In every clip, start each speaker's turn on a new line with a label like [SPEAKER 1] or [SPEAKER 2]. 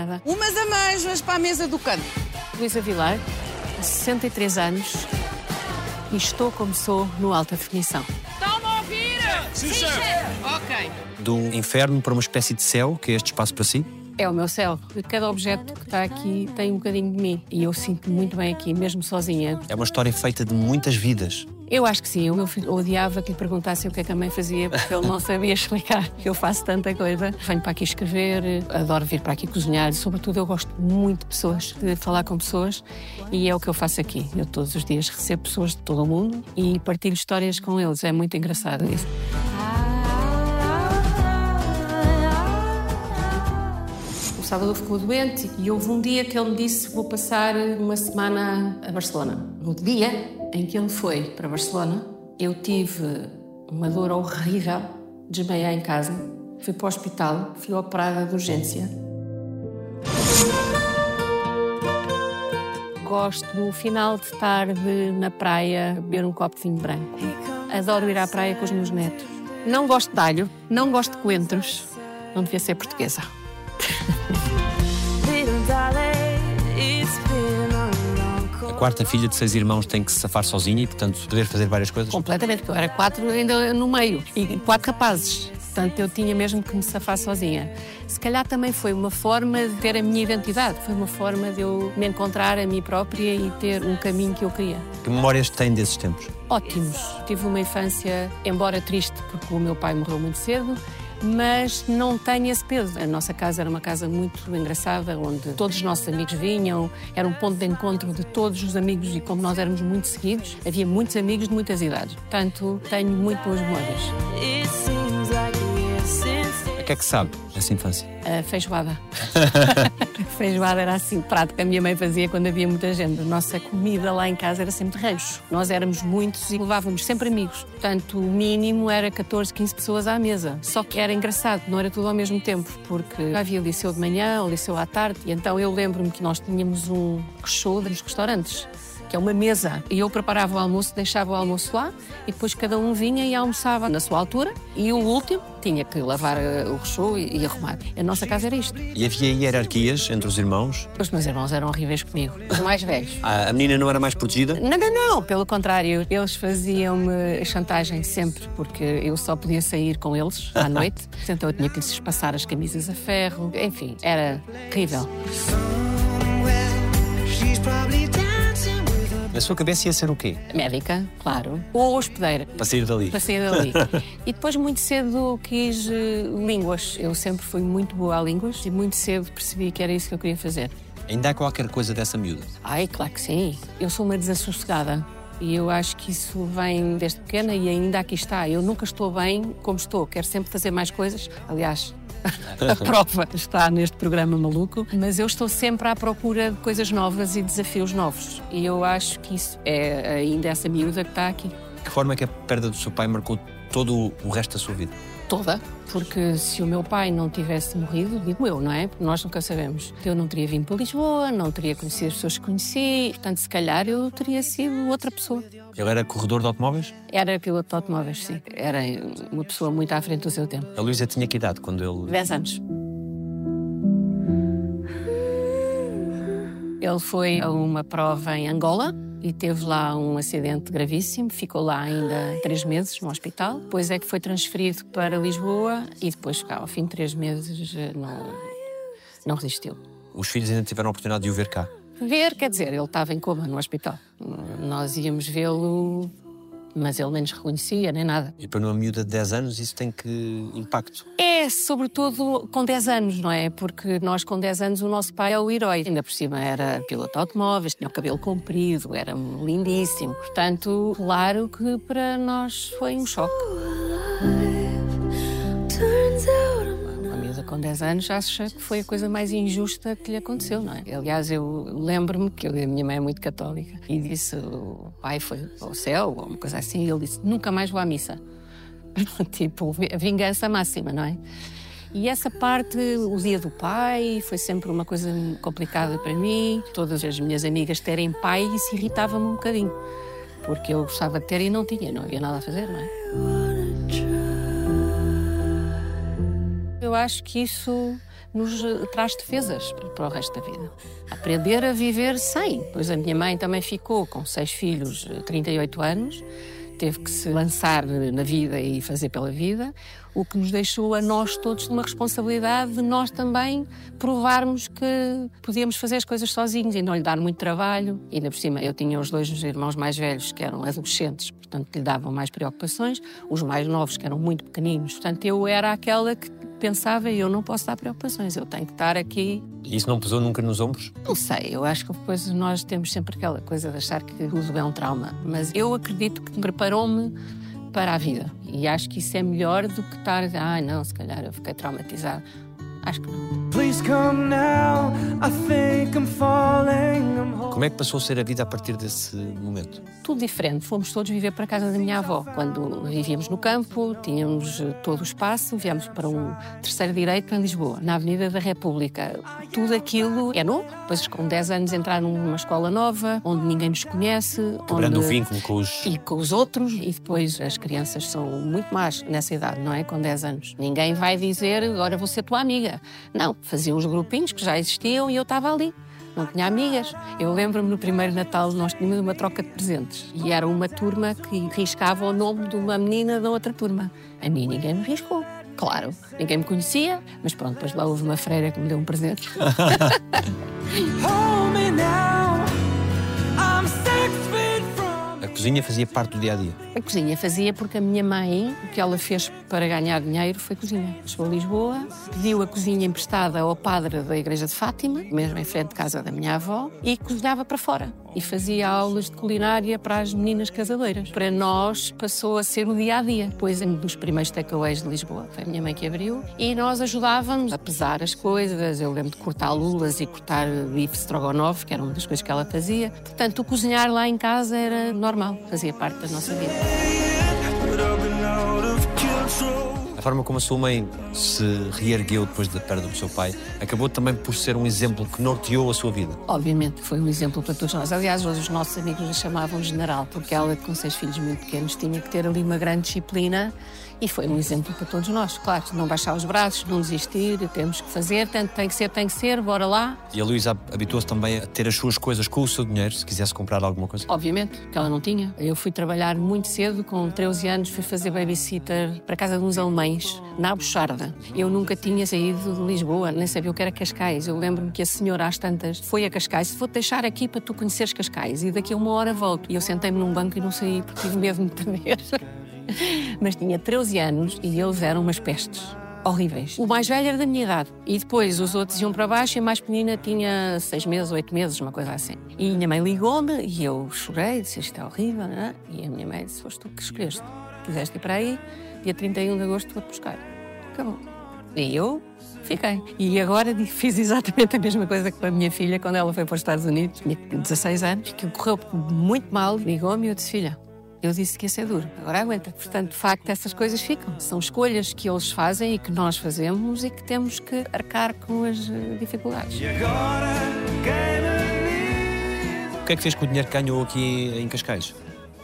[SPEAKER 1] Obrigada.
[SPEAKER 2] Umas amêijoas para a mesa do canto.
[SPEAKER 1] Luísa Vilar, 63 anos e estou como sou no Alta Definição.
[SPEAKER 2] Estão-me a ouvir? Sim, chefe. Ok.
[SPEAKER 3] Do inferno para uma espécie de céu, que é este espaço para si.
[SPEAKER 1] É o meu céu. Cada objeto que está aqui tem um bocadinho de mim e eu sinto muito bem aqui, mesmo sozinha.
[SPEAKER 3] É uma história feita de muitas vidas.
[SPEAKER 1] Eu acho que sim. O meu filho odiava que lhe perguntassem o que é que a mãe fazia, porque ele não sabia explicar. Eu faço tanta coisa. Venho para aqui escrever, adoro vir para aqui cozinhar. Sobretudo, eu gosto muito de pessoas, de falar com pessoas, e é o que eu faço aqui. Eu todos os dias recebo pessoas de todo o mundo e partilho histórias com eles. É muito engraçado isso. Sábado ficou doente e houve um dia que ele me disse vou passar uma semana a Barcelona. No dia em que ele foi para Barcelona, eu tive uma dor horrível, desmaiei em casa, fui para o hospital, fui operada de urgência. Gosto no final de tarde na praia beber um copo de vinho branco. Adoro ir à praia com os meus netos. Não gosto de alho, não gosto de coentros. Não devia ser portuguesa.
[SPEAKER 3] quarta filha de seis irmãos tem que se safar sozinha e, portanto, dever fazer várias coisas.
[SPEAKER 1] Completamente, porque eu era quatro ainda no meio e quatro rapazes. Portanto, eu tinha mesmo que me safar sozinha. Se calhar também foi uma forma de ter a minha identidade, foi uma forma de eu me encontrar a mim própria e ter um caminho que eu queria.
[SPEAKER 3] Que memórias tem desses tempos?
[SPEAKER 1] Ótimos. Tive uma infância, embora triste, porque o meu pai morreu muito cedo, mas não tenho esse peso. A nossa casa era uma casa muito engraçada, onde todos os nossos amigos vinham, era um ponto de encontro de todos os amigos e como nós éramos muito seguidos, havia muitos amigos de muitas idades. Portanto, tenho muito boas memórias.
[SPEAKER 3] Que é que sabe dessa infância?
[SPEAKER 1] A feijoada. feijoada era assim, o prato que a minha mãe fazia quando havia muita gente. A nossa comida lá em casa era sempre rancho. Nós éramos muitos e levávamos sempre amigos. Portanto, o mínimo era 14, 15 pessoas à mesa. Só que era engraçado, não era tudo ao mesmo tempo, porque havia liceu de manhã, o liceu à tarde. E então eu lembro-me que nós tínhamos um show nos restaurantes que é uma mesa. E eu preparava o almoço, deixava o almoço lá e depois cada um vinha e almoçava na sua altura e o último tinha que lavar uh, o recheio e, e arrumar. A nossa casa era isto.
[SPEAKER 3] E havia hierarquias entre os irmãos?
[SPEAKER 1] Os meus irmãos eram horríveis comigo, os mais velhos.
[SPEAKER 3] Ah, a menina não era mais protegida?
[SPEAKER 1] Não, não, não, pelo contrário, eles faziam-me chantagem sempre, porque eu só podia sair com eles à noite, então eu tinha que lhes passar as camisas a ferro, enfim, era terrível.
[SPEAKER 3] Na sua cabeça ia ser o quê?
[SPEAKER 1] Médica, claro, ou hospedeira.
[SPEAKER 3] Para sair dali?
[SPEAKER 1] Para sair dali. e depois, muito cedo, quis uh, línguas. Eu sempre fui muito boa a línguas e muito cedo percebi que era isso que eu queria fazer.
[SPEAKER 3] Ainda há qualquer coisa dessa miúda?
[SPEAKER 1] Ai, claro que sim. Eu sou uma desassossegada. E eu acho que isso vem desde pequena e ainda aqui está. Eu nunca estou bem como estou. Quero sempre fazer mais coisas. Aliás, a prova está neste programa maluco, mas eu estou sempre à procura de coisas novas e desafios novos. E eu acho que isso é ainda essa miúda que está aqui.
[SPEAKER 3] Que forma é que a perda do seu pai marcou todo o resto da sua vida?
[SPEAKER 1] Toda, porque se o meu pai não tivesse morrido, digo eu, não é? Porque nós nunca sabemos. Eu não teria vindo para Lisboa, não teria conhecido as pessoas que conheci, portanto, se calhar eu teria sido outra pessoa.
[SPEAKER 3] Ele era corredor de automóveis?
[SPEAKER 1] Era piloto de automóveis, sim. Era uma pessoa muito à frente do seu tempo.
[SPEAKER 3] A Luísa tinha que idade quando ele.
[SPEAKER 1] 10 anos. Ele foi a uma prova em Angola e teve lá um acidente gravíssimo. Ficou lá ainda três meses no hospital. Depois é que foi transferido para Lisboa e depois, ao fim de três meses, não, não resistiu.
[SPEAKER 3] Os filhos ainda tiveram a oportunidade de o ver cá?
[SPEAKER 1] Ver, quer dizer, ele estava em coma no hospital. Nós íamos vê-lo, mas ele nem nos reconhecia, nem nada.
[SPEAKER 3] E para uma miúda de 10 anos isso tem que impacto?
[SPEAKER 1] É, sobretudo com 10 anos, não é? Porque nós com 10 anos o nosso pai é o herói. Ainda por cima era piloto de automóveis, tinha o cabelo comprido, era lindíssimo. Portanto, claro que para nós foi um choque. Com 10 anos acha que foi a coisa mais injusta que lhe aconteceu, não é? Aliás, eu lembro-me que a minha mãe é muito católica e disse: o pai foi ao céu, ou uma coisa assim, e ele disse: nunca mais vou à missa. tipo, a vingança máxima, não é? E essa parte, o dia do pai, foi sempre uma coisa complicada para mim. Todas as minhas amigas terem pai, isso irritava-me um bocadinho. Porque eu gostava de ter e não tinha, não havia nada a fazer, não é? Eu acho que isso nos traz defesas para o resto da vida. Aprender a viver sem. Pois a minha mãe também ficou com seis filhos, 38 anos teve que se lançar na vida e fazer pela vida, o que nos deixou a nós todos uma responsabilidade de nós também provarmos que podíamos fazer as coisas sozinhos e não lhe dar muito trabalho. E ainda por cima, eu tinha os dois irmãos mais velhos que eram adolescentes, portanto lhe davam mais preocupações, os mais novos que eram muito pequeninos, portanto eu era aquela que pensava eu não posso dar preocupações, eu tenho que estar aqui.
[SPEAKER 3] E isso não pesou nunca nos ombros?
[SPEAKER 1] Não sei, eu acho que depois nós temos sempre aquela coisa de achar que tudo é um trauma, mas eu acredito que preparou-me para a vida e acho que isso é melhor do que estar, ah, não, se calhar eu fiquei traumatizado. Acho que não.
[SPEAKER 3] Como é que passou a ser a vida a partir desse momento?
[SPEAKER 1] Tudo diferente. Fomos todos viver para a casa da minha avó. Quando vivíamos no campo, tínhamos todo o espaço, viemos para um terceiro direito em Lisboa, na Avenida da República. Tudo aquilo é novo. Depois, com 10 anos, entrar numa escola nova, onde ninguém nos conhece.
[SPEAKER 3] Quebrando
[SPEAKER 1] onde...
[SPEAKER 3] o vínculo com os...
[SPEAKER 1] E com os outros. E depois as crianças são muito más nessa idade, não é? Com 10 anos. Ninguém vai dizer, agora vou ser tua amiga. Não, faziam os grupinhos que já existiam e eu estava ali não tinha amigas. Eu lembro-me no primeiro Natal nós tínhamos uma troca de presentes e era uma turma que riscava o nome de uma menina da outra turma. A mim ninguém me riscou. Claro, ninguém me conhecia, mas pronto, depois lá houve uma freira que me deu um presente.
[SPEAKER 3] cozinha fazia parte do dia a dia?
[SPEAKER 1] A cozinha fazia porque a minha mãe, o que ela fez para ganhar dinheiro foi cozinha. Chegou a Lisboa, pediu a cozinha emprestada ao padre da Igreja de Fátima, mesmo em frente de casa da minha avó, e cozinhava para fora. E fazia aulas de culinária para as meninas casadeiras. Para nós passou a ser o dia a dia. Depois, um dos primeiros takeaways de Lisboa, foi a minha mãe que abriu, e nós ajudávamos a pesar as coisas. Eu lembro de cortar lulas e cortar bife strogonoff, que era uma das coisas que ela fazia. Portanto, o cozinhar lá em casa era normal, fazia parte da nossa vida.
[SPEAKER 3] A forma como a sua mãe se reergueu depois da perda do seu pai acabou também por ser um exemplo que norteou a sua vida.
[SPEAKER 1] Obviamente, foi um exemplo para todos nós. Aliás, os nossos amigos a chamavam general, porque ela, com seis filhos muito pequenos, tinha que ter ali uma grande disciplina e foi um exemplo para todos nós. Claro, não baixar os braços, não desistir, temos que fazer, tanto tem que ser, tem que ser, bora lá.
[SPEAKER 3] E a Luísa habituou-se também a ter as suas coisas com o seu dinheiro, se quisesse comprar alguma coisa?
[SPEAKER 1] Obviamente, que ela não tinha. Eu fui trabalhar muito cedo, com 13 anos, fui fazer babysitter para casa de uns alemães, na Buxarda. Eu nunca tinha saído de Lisboa, nem sabia o que era Cascais. Eu lembro-me que a senhora, às tantas, foi a Cascais, vou-te deixar aqui para tu conheceres Cascais, e daqui a uma hora volto. E eu sentei-me num banco e não saí, porque tive medo de me perder. Mas tinha 13 anos e eles eram umas pestes horríveis. O mais velho era da minha idade. E depois os outros iam para baixo e a mais pequenina tinha seis meses, oito meses, uma coisa assim. E a minha mãe ligou-me e eu chorei, disse isto é horrível, é? E a minha mãe disse: Foste tu que escolheste. Quiseste ir para aí, dia 31 de agosto vou-te buscar. Acabou. E eu fiquei. E agora fiz exatamente a mesma coisa que a minha filha quando ela foi para os Estados Unidos, tinha 16 anos, que correu muito mal. Ligou-me e eu disse: Filha, eu disse que ia ser duro, agora aguenta. Portanto, de facto, essas coisas ficam. São escolhas que eles fazem e que nós fazemos e que temos que arcar com as eh, dificuldades.
[SPEAKER 3] O que é que fez com o dinheiro que ganhou aqui em Cascais?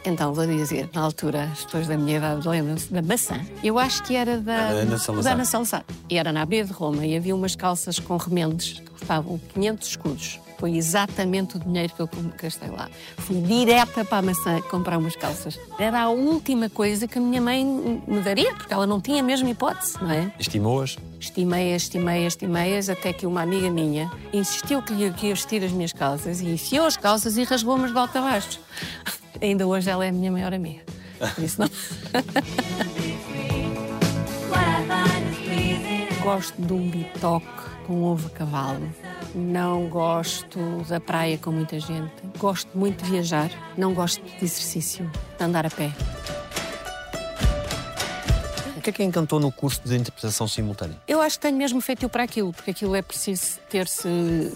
[SPEAKER 1] Então, vou dizer, na altura, as pessoas da minha idade lembram-se da maçã. Eu acho que era da
[SPEAKER 3] Ana Salazar.
[SPEAKER 1] da Ana Salazar. E era na Abeia de Roma e havia umas calças com remendes que custavam 500 escudos. Foi exatamente o dinheiro que eu gastei lá. Fui direta para a maçã comprar umas calças. Era a última coisa que a minha mãe me daria, porque ela não tinha mesmo hipótese, não é?
[SPEAKER 3] Estimou-as?
[SPEAKER 1] Estimei-as, estimei-as, estimei-as, até que uma amiga minha insistiu que lhe ia vestir as minhas calças e enfiou as calças e rasgou-me de volta abaixo. Ainda hoje ela é a minha maior amiga. Por isso não. Gosto de um bitoque com ovo a cavalo. Não gosto da praia com muita gente. Gosto muito de viajar. Não gosto de exercício, de andar a pé.
[SPEAKER 3] Que é que a encantou no curso de interpretação simultânea?
[SPEAKER 1] Eu acho que tenho mesmo feito para aquilo, porque aquilo é preciso ter-se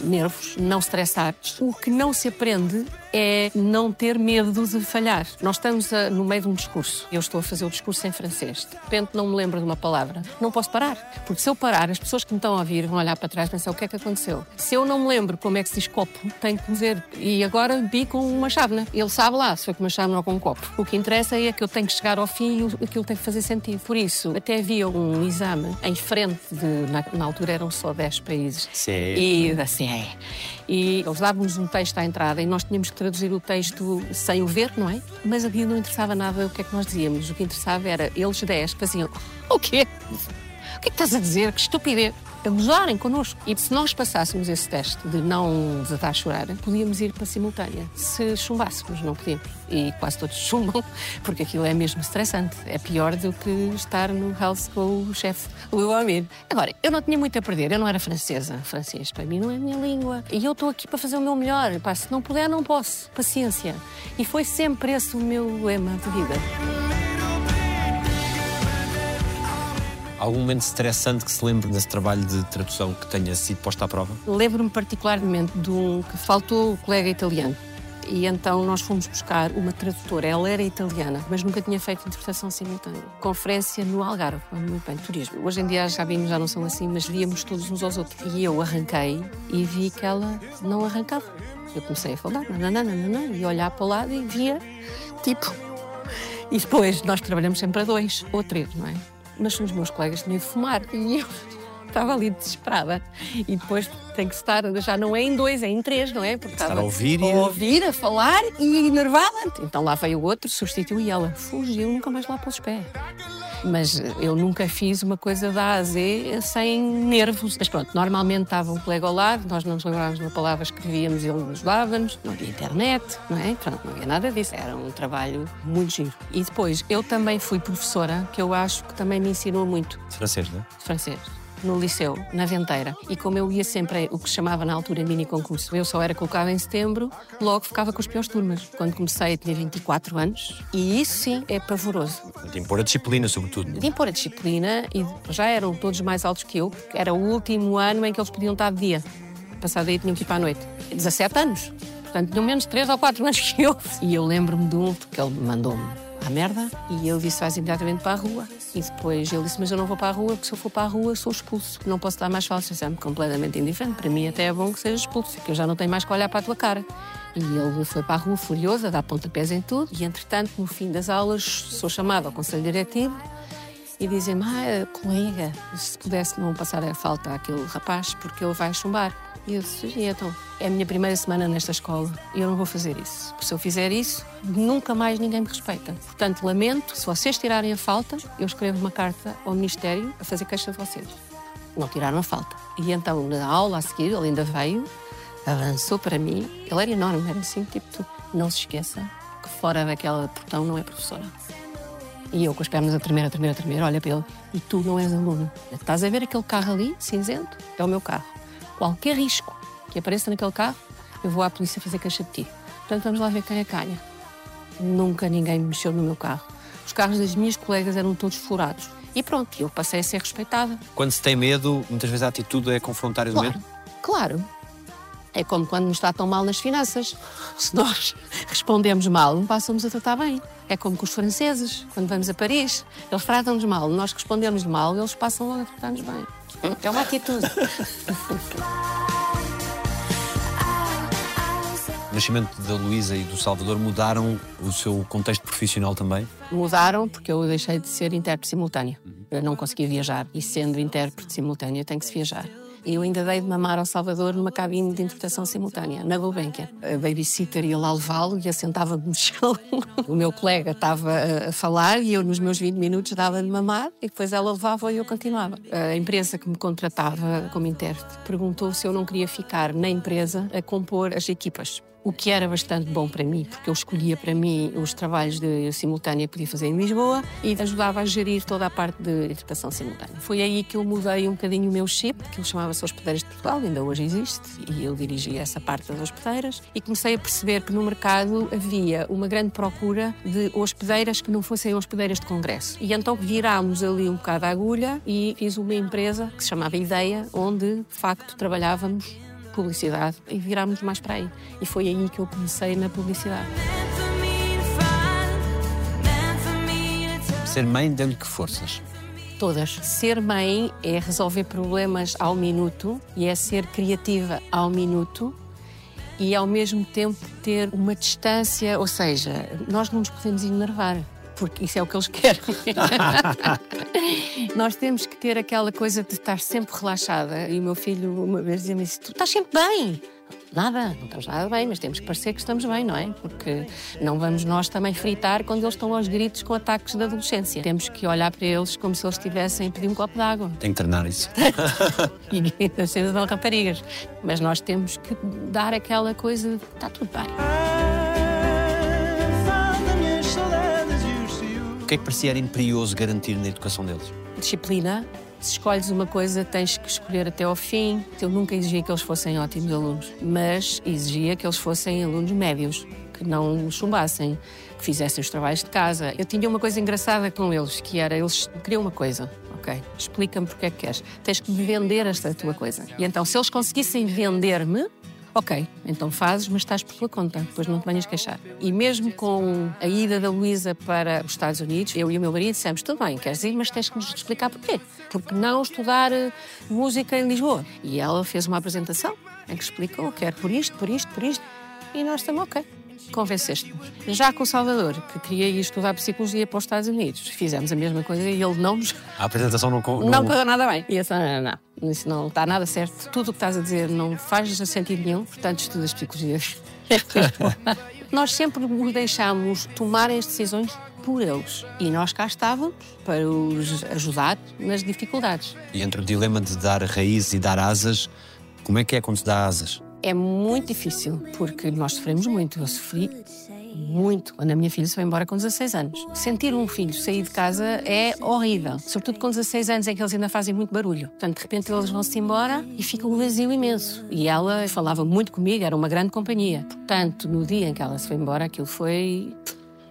[SPEAKER 1] nervos, não estressar. O que não se aprende é não ter medo de falhar. Nós estamos a, no meio de um discurso. Eu estou a fazer o discurso em francês. De repente não me lembro de uma palavra. Não posso parar. Porque se eu parar, as pessoas que me estão a ouvir vão olhar para trás e pensar o que é que aconteceu. Se eu não me lembro como é que se diz copo, tenho que dizer. E agora bi com uma chávena. Ele sabe lá se foi com uma chávena ou com um copo. O que interessa é que eu tenho que chegar ao fim e aquilo tem que fazer sentido. Por isso, até havia um exame em frente de. Na, na altura eram só 10 países.
[SPEAKER 3] Sim.
[SPEAKER 1] E da CE. E eles davam-nos um texto à entrada e nós tínhamos que traduzir o texto sem o ver, não é? Mas aqui não interessava nada o que é que nós dizíamos. O que interessava era eles 10 faziam o quê? O que é que estás a dizer? Que estupidez! A gozarem connosco. E se nós passássemos esse teste de não desatar a chorar, podíamos ir para a simultânea. Se chumbássemos, não podíamos. E quase todos chumbam, porque aquilo é mesmo estressante. É pior do que estar no house com o chefe, o Amir. Agora, eu não tinha muito a perder. Eu não era francesa. Francês, para mim, não é a minha língua. E eu estou aqui para fazer o meu melhor. Pá, se não puder, não posso. Paciência. E foi sempre esse o meu lema de vida.
[SPEAKER 3] Algum momento estressante que se lembre desse trabalho de tradução que tenha sido posto à prova?
[SPEAKER 1] Lembro-me particularmente de um que faltou o colega italiano. E então nós fomos buscar uma tradutora. Ela era italiana, mas nunca tinha feito interpretação simultânea. Conferência no Algarve, muito bem, turismo. Hoje em dia já vimos, já não são assim, mas víamos todos uns aos outros. E eu arranquei e vi que ela não arrancava. Eu comecei a falar, nananana, e olhar para o lado e via, tipo. E depois nós trabalhamos sempre a dois ou três, não é? Mas os meus colegas tinham de fumar e eu estava ali desesperada. E depois tem que estar, já não é em dois, é em três, não é? Porque
[SPEAKER 3] Estar a ouvir e
[SPEAKER 1] a ouvir, a falar e enervada. Então lá veio o outro, substituiu e ela fugiu, nunca mais lá pôs os pés. Mas eu nunca fiz uma coisa da A a Z sem nervos. Mas pronto, normalmente estava um colega ao lado, nós não nos lembrávamos de uma palavra, escrevíamos e ele nos dava-nos. Não havia internet, não é? Pronto, não havia nada disso. Era um trabalho muito giro. E depois, eu também fui professora, que eu acho que também me ensinou muito
[SPEAKER 3] Francês, não é?
[SPEAKER 1] de francês no liceu, na Venteira. E como eu ia sempre o que se chamava na altura mini concurso, eu só era colocada em setembro, logo ficava com as piores turmas. Quando comecei, eu tinha 24 anos e isso sim é pavoroso.
[SPEAKER 3] De impor a disciplina, sobretudo.
[SPEAKER 1] De impor a disciplina e já eram todos mais altos que eu, porque era o último ano em que eles podiam estar de dia. Passado aí tinham que ir para a noite. 17 anos. Portanto, tinham menos 3 ou 4 anos que eu. E eu lembro-me de um, porque ele mandou-me à merda e eu disse vais imediatamente para a rua. E depois ele disse, mas eu não vou para a rua, porque se eu for para a rua sou expulso. Não posso dar mais falsos. Isso é completamente indiferente. Para mim até é bom que seja expulso, que eu já não tenho mais que olhar para a tua cara. E ele foi para a rua furioso, a dar pontapés em tudo. E entretanto, no fim das aulas, sou chamada ao conselho diretivo e dizem-me, ah, colega, se pudesse não passar a falta àquele rapaz, porque ele vai chumbar. E eu disse, "E então, é a minha primeira semana nesta escola e eu não vou fazer isso. Porque se eu fizer isso, nunca mais ninguém me respeita. Portanto, lamento, se vocês tirarem a falta, eu escrevo uma carta ao Ministério a fazer queixa de vocês. Não tiraram a falta. E então, na aula a seguir, ele ainda veio, avançou para mim, ele era enorme, era assim, tipo, tu, não se esqueça que fora daquela portão não é professora. E eu com as pernas a tremer, a tremer, a tremer, olha para ele, e tu não és aluno. Estás a ver aquele carro ali, cinzento? É o meu carro. Qualquer risco que apareça naquele carro, eu vou à polícia fazer queixa de ti. Portanto, vamos lá ver quem é calha. Nunca ninguém mexeu no meu carro. Os carros das minhas colegas eram todos furados. E pronto, eu passei a ser respeitada.
[SPEAKER 3] Quando se tem medo, muitas vezes a atitude é confrontar o
[SPEAKER 1] Claro,
[SPEAKER 3] medo.
[SPEAKER 1] claro. É como quando nos tratam mal nas finanças. Se nós respondemos mal, passamos a tratar bem. É como com os franceses, quando vamos a Paris. Eles tratam-nos mal, nós respondemos mal, eles passam a tratar-nos bem. É uma atitude.
[SPEAKER 3] O nascimento da Luísa e do Salvador mudaram o seu contexto profissional também.
[SPEAKER 1] Mudaram porque eu deixei de ser intérprete simultâneo. Eu não conseguia viajar. E sendo intérprete simultâneo, tem que se viajar. Eu ainda dei de mamar ao Salvador numa cabine de interpretação simultânea, na Gulbenkian. A babysitter ia lá levá-lo e assentava-me no chão. O meu colega estava a- falar e eu, nos meus 20 minutos, dava-lhe mamar e depois ela levava e eu continuava. A empresa que me contratava como intérprete perguntou se eu não queria ficar na empresa a compor as equipas. O que era bastante bom para mim, porque eu escolhia para mim os trabalhos de simultânea que podia fazer em Lisboa e ajudava a gerir toda a parte de interpretação simultânea. Foi aí que eu mudei um bocadinho o meu chip, que ele chamava-se Hospedeiras de Portugal, ainda hoje existe, e eu dirigia essa parte das hospedeiras, e comecei a perceber que no mercado havia uma grande procura de hospedeiras que não fossem hospedeiras de congresso. E então virámos ali um bocado a agulha e fiz uma empresa que se chamava Ideia, onde de facto trabalhávamos publicidade e virámos mais para aí. E foi aí que eu comecei na publicidade.
[SPEAKER 3] Ser mãe deu-lhe que forças?
[SPEAKER 1] Todas. Ser mãe é resolver problemas ao minuto e é ser criativa ao minuto e ao mesmo tempo ter uma distância, ou seja, nós não nos podemos enervar porque isso é o que eles querem. Nós temos que ter aquela coisa de estar sempre relaxada. E o meu filho uma vez dizia-me isso: Tu estás sempre bem. Nada, não estamos nada bem, mas temos que parecer que estamos bem, não é? Porque não vamos nós também fritar quando eles estão aos gritos com ataques da adolescência. Temos que olhar para eles como se eles estivessem a pedir um copo de água.
[SPEAKER 3] Tem que treinar isso.
[SPEAKER 1] e ainda dão raparigas. Mas nós temos que dar aquela coisa de está tudo bem.
[SPEAKER 3] Que é que parecia imperioso garantir na educação deles?
[SPEAKER 1] Disciplina. Se escolhes uma coisa, tens que escolher até ao fim. Eu nunca exigia que eles fossem ótimos alunos, mas exigia que eles fossem alunos médios, que não chumbassem, que fizessem os trabalhos de casa. Eu tinha uma coisa engraçada com eles, que era, eles queriam uma coisa. Ok, explica-me porque é que queres. Tens que me vender esta tua coisa. E então, se eles conseguissem vender-me, Ok, então fazes, mas estás por tua conta, depois não te venhas queixar. E mesmo com a ida da Luísa para os Estados Unidos, eu e o meu marido dissemos: tudo bem, queres ir, mas tens que nos explicar porquê. Porque não estudar eh, música em Lisboa? E ela fez uma apresentação em que explicou: quero por isto, por isto, por isto. E nós estamos ok convenceste-nos. Já com o Salvador, que queria ir estudar psicologia para os Estados Unidos, fizemos a mesma coisa e ele não nos.
[SPEAKER 3] A apresentação não. Não,
[SPEAKER 1] não correu nada bem. E eu disse: não, não, não, isso não está nada certo. Tudo o que estás a dizer não faz sentido nenhum, portanto, estudas psicologia. nós sempre os deixámos tomar as decisões por eles. E nós cá estávamos para os ajudar nas dificuldades.
[SPEAKER 3] E entre o dilema de dar raízes e dar asas, como é que é quando se dá asas?
[SPEAKER 1] É muito difícil, porque nós sofremos muito. Eu sofri muito quando a minha filha se foi embora com 16 anos. Sentir um filho sair de casa é horrível, sobretudo com 16 anos em que eles ainda fazem muito barulho. Portanto, de repente eles vão-se embora e fica um vazio imenso. E ela falava muito comigo, era uma grande companhia. Portanto, no dia em que ela se foi embora, aquilo foi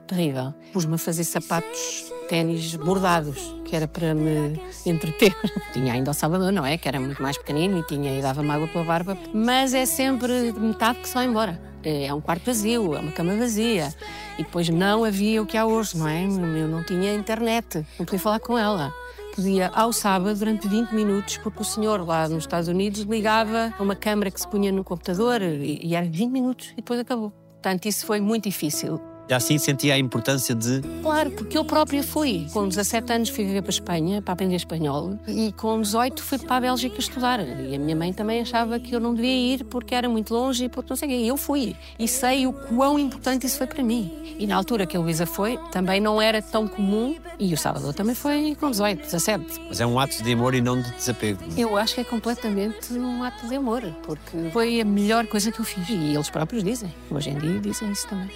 [SPEAKER 1] terrível. Pus-me a fazer sapatos ténis bordados, que era para me entreter. tinha ainda o Salvador, não é? Que era muito mais pequenino e tinha e dava-me água pela barba. Mas é sempre metade que só embora. É um quarto vazio, é uma cama vazia. E depois não havia o que há hoje, não é? Eu não tinha internet, não podia falar com ela podia ao sábado durante 20 minutos, porque o senhor lá nos Estados Unidos ligava uma câmara que se punha no computador e, e era 20 minutos e depois acabou. Portanto, isso foi muito difícil
[SPEAKER 3] assim sentia a importância de.
[SPEAKER 1] Claro, porque eu própria fui. Com 17 anos fui viver para a Espanha para aprender espanhol e com 18 fui para a Bélgica estudar. E a minha mãe também achava que eu não devia ir porque era muito longe e porque não sei o quê. E eu fui. E sei o quão importante isso foi para mim. E na altura que a Luísa foi, também não era tão comum. E o Salvador também foi com 18, 17.
[SPEAKER 3] Mas é um ato de amor e não de desapego.
[SPEAKER 1] Eu acho que é completamente um ato de amor, porque foi a melhor coisa que eu fiz. E eles próprios dizem. Hoje em dia dizem isso também.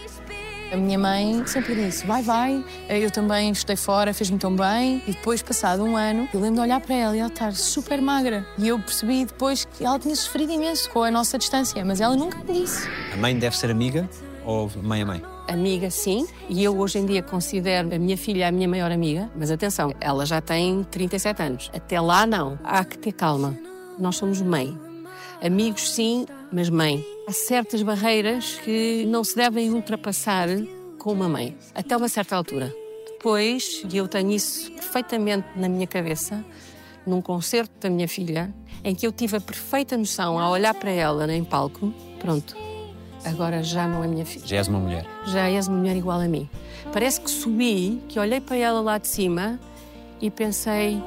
[SPEAKER 4] A minha mãe sempre disse: vai, vai. Eu também estudei fora, fez-me tão bem. E depois, passado um ano, eu lembro de olhar para ela e ela estar super magra. E eu percebi depois que ela tinha sofrido imenso com a nossa distância, mas ela nunca me disse.
[SPEAKER 3] A mãe deve ser amiga ou mãe a mãe?
[SPEAKER 1] Amiga, sim, e eu hoje em dia considero a minha filha a minha maior amiga, mas atenção, ela já tem 37 anos. Até lá, não. Há que ter calma. Nós somos mãe. Amigos, sim, mas mãe. Há certas barreiras que não se devem ultrapassar com uma mãe, até uma certa altura. Depois, e eu tenho isso perfeitamente na minha cabeça, num concerto da minha filha, em que eu tive a perfeita noção, ao olhar para ela em palco, pronto, agora já não é minha filha.
[SPEAKER 3] Já és uma mulher.
[SPEAKER 1] Já és uma mulher igual a mim. Parece que subi, que olhei para ela lá de cima e pensei: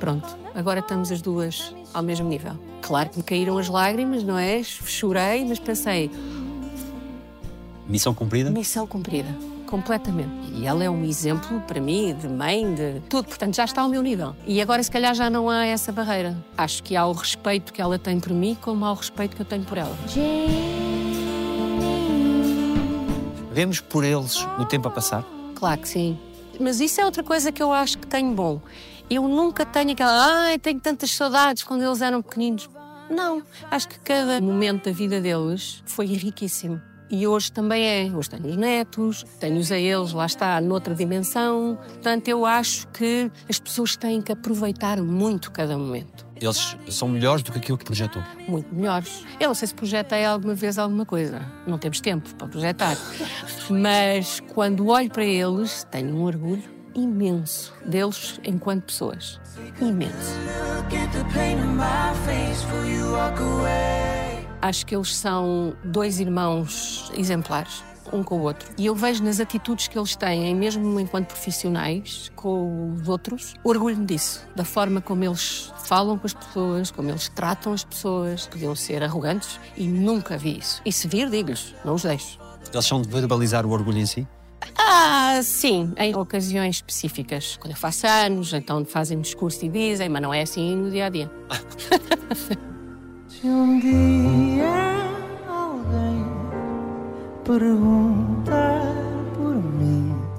[SPEAKER 1] pronto, agora estamos as duas ao mesmo nível. Claro que me caíram as lágrimas, não é? Chorei, mas pensei.
[SPEAKER 3] Missão cumprida?
[SPEAKER 1] Missão cumprida, completamente. E ela é um exemplo para mim, de mãe, de tudo. Portanto, já está ao meu nível. E agora, se calhar, já não há essa barreira. Acho que há o respeito que ela tem por mim, como há o respeito que eu tenho por ela.
[SPEAKER 3] Vemos por eles o tempo a passar?
[SPEAKER 1] Claro que sim. Mas isso é outra coisa que eu acho que tenho bom. Eu nunca tenho aquela, ai, tenho tantas saudades quando eles eram pequeninos. Não, acho que cada momento da vida deles foi riquíssimo. E hoje também é. Hoje tenho os netos, tenho-os a eles, lá está, noutra dimensão. Portanto, eu acho que as pessoas têm que aproveitar muito cada momento.
[SPEAKER 3] Eles são melhores do que aquilo que projetou.
[SPEAKER 1] Muito melhores. Eu não sei se projetei alguma vez alguma coisa. Não temos tempo para projetar. Mas quando olho para eles, tenho um orgulho imenso deles enquanto pessoas. Imenso. Acho que eles são dois irmãos exemplares, um com o outro. E eu vejo nas atitudes que eles têm, mesmo enquanto profissionais, com os outros, orgulho-me disso. Da forma como eles falam com as pessoas, como eles tratam as pessoas. Podiam ser arrogantes e nunca vi isso. E se vir, digo-lhes, não os deixo.
[SPEAKER 3] Eles são de verbalizar o orgulho em si?
[SPEAKER 1] Ah, sim, em ocasiões específicas. Quando eu faço anos, então fazem discurso e dizem, mas não é assim no dia a dia.
[SPEAKER 5] Se um dia alguém perguntar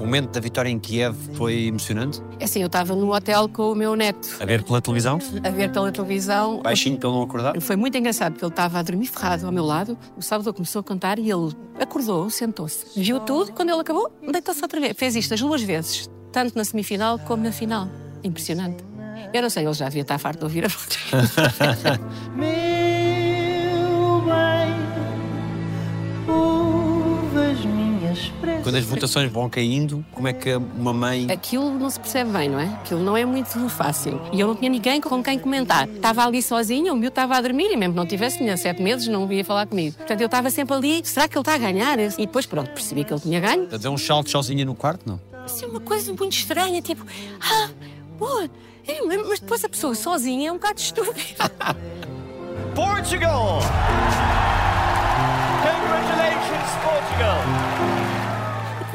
[SPEAKER 3] momento da vitória em Kiev foi emocionante?
[SPEAKER 1] É assim, eu estava no hotel com o meu neto,
[SPEAKER 3] A ver pela televisão?
[SPEAKER 1] a ver pela televisão.
[SPEAKER 3] Baixinho ele não acordar?
[SPEAKER 1] Foi muito engraçado, porque ele estava a dormir ferrado ao meu lado. O Salvador começou a contar e ele acordou, sentou-se, viu tudo. Quando ele acabou, deitou-se outra vez. Fez isto as duas vezes, tanto na semifinal como na final. Impressionante. Eu não sei, ele já devia estar farto de ouvir a voz.
[SPEAKER 3] Quando as votações vão caindo, como é que uma mãe.
[SPEAKER 1] Aquilo não se percebe bem, não é? Aquilo não é muito fácil. E eu não tinha ninguém com quem comentar. Estava ali sozinha, o meu estava a dormir e mesmo que não tivesse, tinha sete meses, não ia falar comigo. Portanto, eu estava sempre ali, será que ele está a ganhar? E depois, pronto, percebi que ele tinha ganho.
[SPEAKER 3] A dizer um salto sozinha no quarto? Não.
[SPEAKER 1] Assim, uma coisa muito estranha, tipo, ah, boa. É, Mas depois a pessoa sozinha é um bocado estúpida.
[SPEAKER 6] Portugal! Congratulations, Portugal!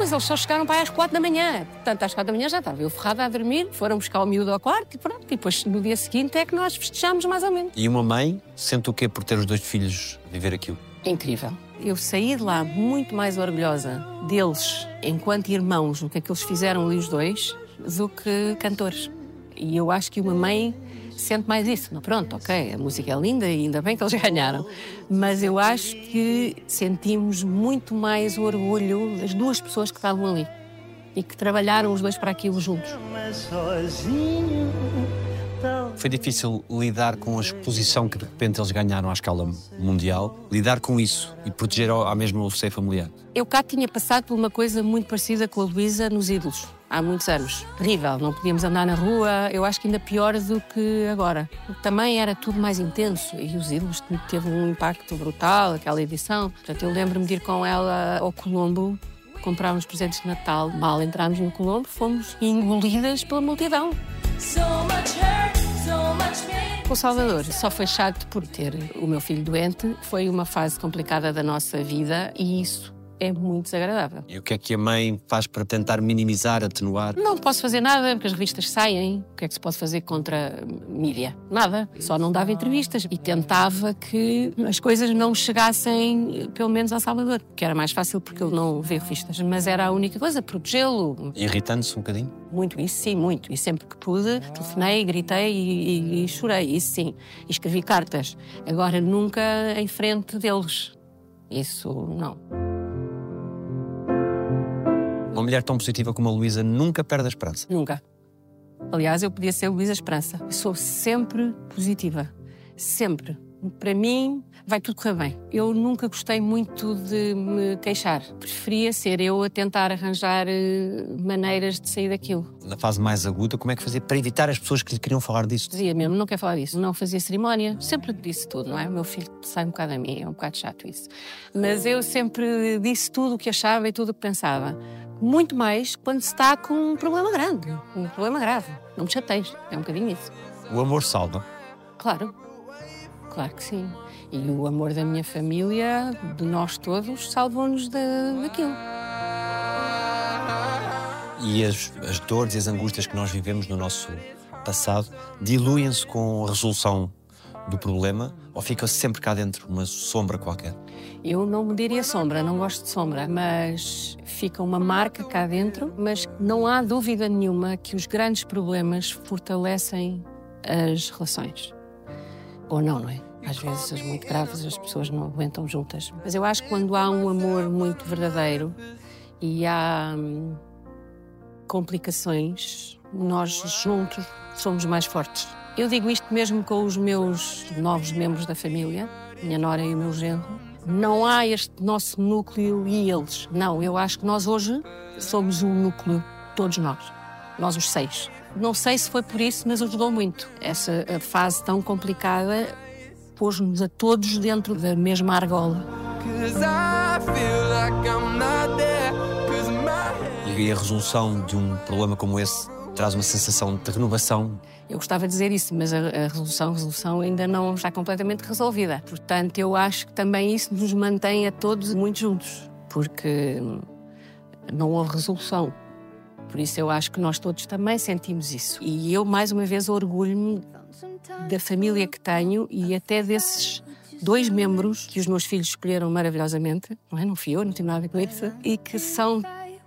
[SPEAKER 1] Depois eles só chegaram para aí às quatro da manhã. Portanto, às quatro da manhã já estava eu ferrada a dormir, foram buscar o miúdo ao quarto e pronto. E depois no dia seguinte é que nós festejámos mais ou menos.
[SPEAKER 3] E uma mãe sente o quê por ter os dois filhos viver aquilo?
[SPEAKER 1] Incrível. Eu saí de lá muito mais orgulhosa deles enquanto irmãos, no que é que eles fizeram ali os dois, do que cantores. E eu acho que uma mãe sente mais isso. Pronto, ok, a música é linda e ainda bem que eles ganharam. Mas eu acho que sentimos muito mais o orgulho das duas pessoas que estavam ali e que trabalharam os dois para aquilo juntos.
[SPEAKER 3] Foi difícil lidar com a exposição que de repente eles ganharam à escala mundial, lidar com isso e proteger ao, ao mesmo o seio familiar.
[SPEAKER 1] Eu cá tinha passado por uma coisa muito parecida com a Luísa nos Ídolos, há muitos anos. Terrível, não podíamos andar na rua, eu acho que ainda pior do que agora. Também era tudo mais intenso e os Ídolos teve um impacto brutal, aquela edição. Portanto, eu lembro-me de ir com ela ao Colombo comprar uns presentes de Natal. Mal entramos no Colombo, fomos engolidas pela multidão. O Salvador só foi chato por ter o meu filho doente. Foi uma fase complicada da nossa vida e isso é muito desagradável.
[SPEAKER 3] E o que é que a mãe faz para tentar minimizar, atenuar?
[SPEAKER 1] Não posso fazer nada porque as revistas saem. O que é que se pode fazer contra a mídia? Nada. Só não dava entrevistas e tentava que as coisas não chegassem, pelo menos, a Salvador, que era mais fácil porque ele não vê revistas. Mas era a única coisa, protegê-lo.
[SPEAKER 3] Irritando-se um bocadinho?
[SPEAKER 1] Muito, isso sim, muito. E sempre que pude, telefonei, gritei e, e- e chorei, isso sim. E escrevi cartas. Agora, nunca em frente deles. Isso não.
[SPEAKER 3] Uma mulher tão positiva como a Luísa nunca perde a esperança.
[SPEAKER 1] Nunca. Aliás, eu podia ser Luísa Esperança. Eu sou sempre positiva. Sempre. Para mim, vai tudo correr bem. Eu nunca gostei muito de me queixar. Preferia ser eu a tentar arranjar eh, maneiras de sair daquilo.
[SPEAKER 3] Na fase mais aguda, como é que fazia para evitar as pessoas que lhe queriam falar disso?
[SPEAKER 1] Dizia mesmo, não quero falar disso. Não fazia cerimónia. Sempre disse tudo, não é? O meu filho sai um bocado a mim, é um bocado chato isso. Mas eu sempre disse tudo o que achava e tudo o que pensava. Muito mais quando se está com um problema grande. Um problema grave. Não me chateis. É um bocadinho isso.
[SPEAKER 3] O amor salva.
[SPEAKER 1] Claro, claro que sim. E o amor da minha família, de nós todos, salvou-nos da- daquilo.
[SPEAKER 3] E as, as dores e as angústias que nós vivemos no nosso passado diluem-se com a resolução do problema ou fica sempre cá dentro uma sombra qualquer?
[SPEAKER 1] Eu não me diria sombra, não gosto de sombra, mas fica uma marca cá dentro. Mas não há dúvida nenhuma que os grandes problemas fortalecem as relações. Ou não, não é? Às vezes, as muito graves, as pessoas não aguentam juntas. Mas eu acho que quando há um amor muito verdadeiro e há hum, complicações, nós juntos somos mais fortes. Eu digo isto mesmo com os meus novos membros da família, minha nora e o meu genro. Não há este nosso núcleo e eles. Não, eu acho que nós hoje somos um núcleo, todos nós. Nós os seis. Não sei se foi por isso, mas ajudou muito. Essa a fase tão complicada pôs-nos a todos dentro da mesma argola.
[SPEAKER 3] E a resolução de um problema como esse traz uma sensação de renovação.
[SPEAKER 1] Eu gostava de dizer isso, mas a, a resolução, a resolução ainda não está completamente resolvida. Portanto, eu acho que também isso nos mantém a todos muito juntos, porque não houve resolução. Por isso eu acho que nós todos também sentimos isso. E eu, mais uma vez, orgulho-me da família que tenho e até desses dois membros que os meus filhos escolheram maravilhosamente, não é? Não fui eu, não tive nada a ver com isso, e que são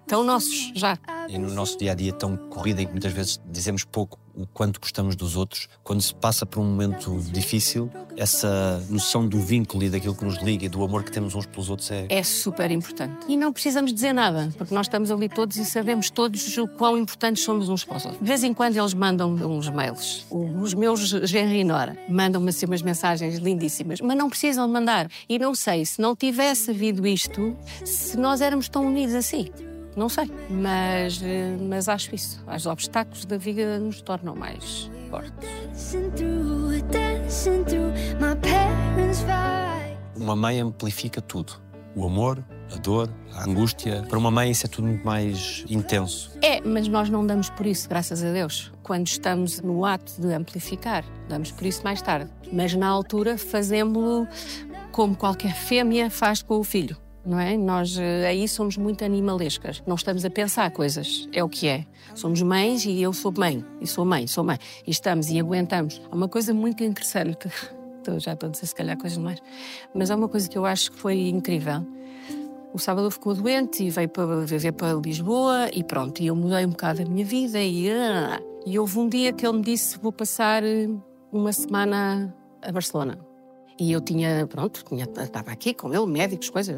[SPEAKER 1] tão nossos já.
[SPEAKER 3] E no nosso dia a dia tão corrido em que muitas vezes dizemos pouco o quanto gostamos dos outros, quando se passa por um momento difícil, essa noção do vínculo e daquilo que nos liga e do amor que temos uns pelos outros é.
[SPEAKER 1] É super importante. E não precisamos dizer nada, porque nós estamos ali todos e sabemos todos o quão importantes somos uns para os outros. De vez em quando eles mandam uns mails. Os meus genro e Nora mandam-me assim umas mensagens lindíssimas, mas não precisam de mandar. E não sei, se não tivesse havido isto, se nós éramos tão unidos assim. Não sei, mas, mas acho isso. Os obstáculos da vida nos tornam mais fortes.
[SPEAKER 3] Uma mãe amplifica tudo. O amor, a dor, a angústia. Para uma mãe isso é tudo muito mais intenso.
[SPEAKER 1] É, mas nós não damos por isso, graças a Deus. Quando estamos no ato de amplificar, damos por isso mais tarde. Mas na altura fazemos-lo como qualquer fêmea faz com o filho não é? Nós eh, aí somos muito animalescas. Não estamos a pensar coisas, é o que é. Somos mães e eu sou mãe, e sou mãe, sou mãe. E estamos e aguentamos. Há uma coisa muito interessante, já estou a dizer se calhar coisas mais, mas há uma coisa que eu acho que foi incrível. O sábado ficou doente e veio para viver para Lisboa e pronto, e eu mudei um bocado a minha vida e, ah, e houve um dia que ele me disse vou passar eh, uma semana a Barcelona. E eu tinha, pronto, tinha, estava aqui com ele, médicos, coisas.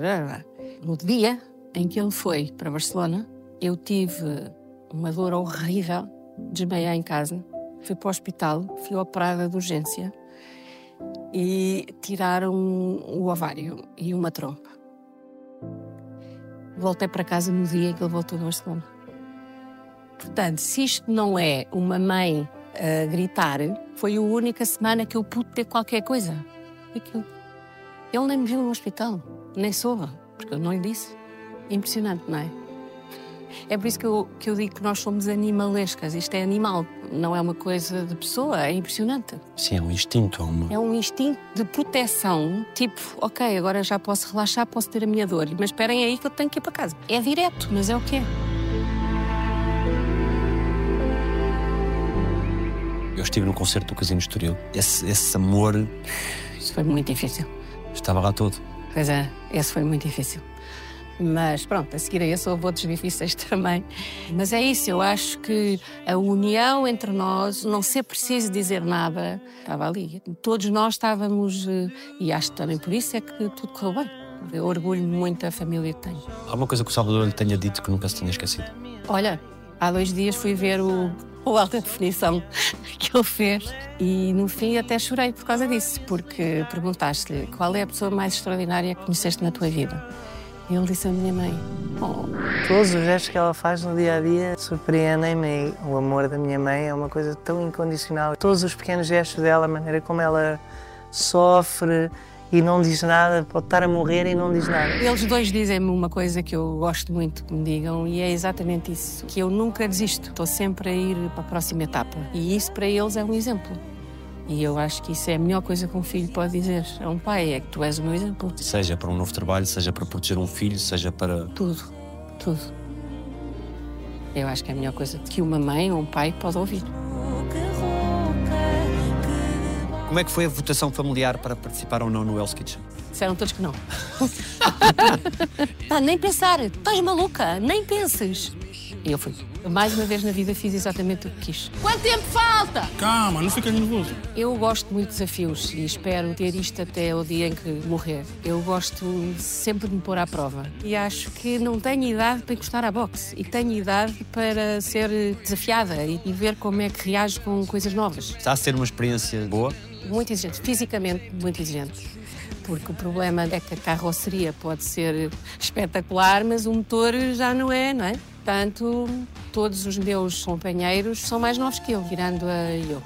[SPEAKER 1] No dia em que ele foi para Barcelona, eu tive uma dor horrível, desmaiei em casa, fui para o hospital, fui operada de urgência e tiraram o ovário e uma trompa. Voltei para casa no dia em que ele voltou de Barcelona. Portanto, se isto não é uma mãe a gritar, foi a única semana que eu pude ter qualquer coisa aquilo. Ele nem me viu no hospital, nem soube, porque eu não lhe disse. Impressionante, não é? É por isso que eu, que eu digo que nós somos animalescas. Isto é animal, não é uma coisa de pessoa, é impressionante.
[SPEAKER 3] Sim, é um instinto. É, uma...
[SPEAKER 1] é um instinto de proteção, tipo, ok, agora já posso relaxar, posso ter a minha dor, mas esperem aí que eu tenho que ir para casa. É direto, mas é o que é.
[SPEAKER 3] Eu estive no concerto do Casino Estoril. Esse, esse amor
[SPEAKER 1] foi muito difícil.
[SPEAKER 3] Estava lá todo.
[SPEAKER 1] Pois é, esse foi muito difícil. Mas pronto, a seguir a esse houve outros difíceis também. Mas é isso, eu acho que a união entre nós, não ser preciso dizer nada, estava ali. Todos nós estávamos, eh, e acho também por isso é que tudo correu bem. Eu orgulho-me muito da família que tenho.
[SPEAKER 3] Há uma coisa que o Salvador lhe tenha dito que nunca se tinha esquecido?
[SPEAKER 1] Olha, há dois dias fui ver o o alta definição que ele fez. E no fim até chorei por causa disso, porque perguntaste-lhe qual é a pessoa mais extraordinária que conheceste na tua vida. E ele disse a minha mãe. Oh.
[SPEAKER 7] Todos os gestos que ela faz no dia a dia surpreendem-me. O amor da minha mãe é uma coisa tão incondicional. Todos os pequenos gestos dela, a maneira como ela sofre, e não diz nada, pode estar a morrer e não diz nada.
[SPEAKER 1] Eles dois dizem-me uma coisa que eu gosto muito que me digam e é exatamente isso, que eu nunca desisto, estou sempre a ir para a próxima etapa e isso para eles é um exemplo. E eu acho que isso é a melhor coisa que um filho pode dizer a um pai, é que tu és o meu exemplo.
[SPEAKER 3] Seja para um novo trabalho, seja para proteger um filho, seja para...
[SPEAKER 1] Tudo, tudo. Eu acho que é a melhor coisa que uma mãe ou um pai pode ouvir.
[SPEAKER 3] Como é que foi a votação familiar para participar ou não no Hell's Kitchen?
[SPEAKER 1] Disseram todos que não. Pá, nem pensar, estás maluca, nem penses. E eu fui. Eu, mais uma vez na vida fiz exatamente o que quis.
[SPEAKER 2] Quanto tempo falta?
[SPEAKER 8] Calma, não fica nervoso.
[SPEAKER 1] Eu gosto muito de desafios e espero ter isto até o dia em que morrer. Eu gosto sempre de me pôr à prova. E acho que não tenho idade para encostar à boxe. E tenho idade para ser desafiada e e ver como é que reajo com coisas novas.
[SPEAKER 3] Está a ser uma experiência boa?
[SPEAKER 1] Muito exigente, fisicamente muito exigente. Porque o problema é que a carroceria pode ser espetacular, mas o motor já não é, não é? Portanto, todos os meus companheiros são mais novos que eu, tirando a eu.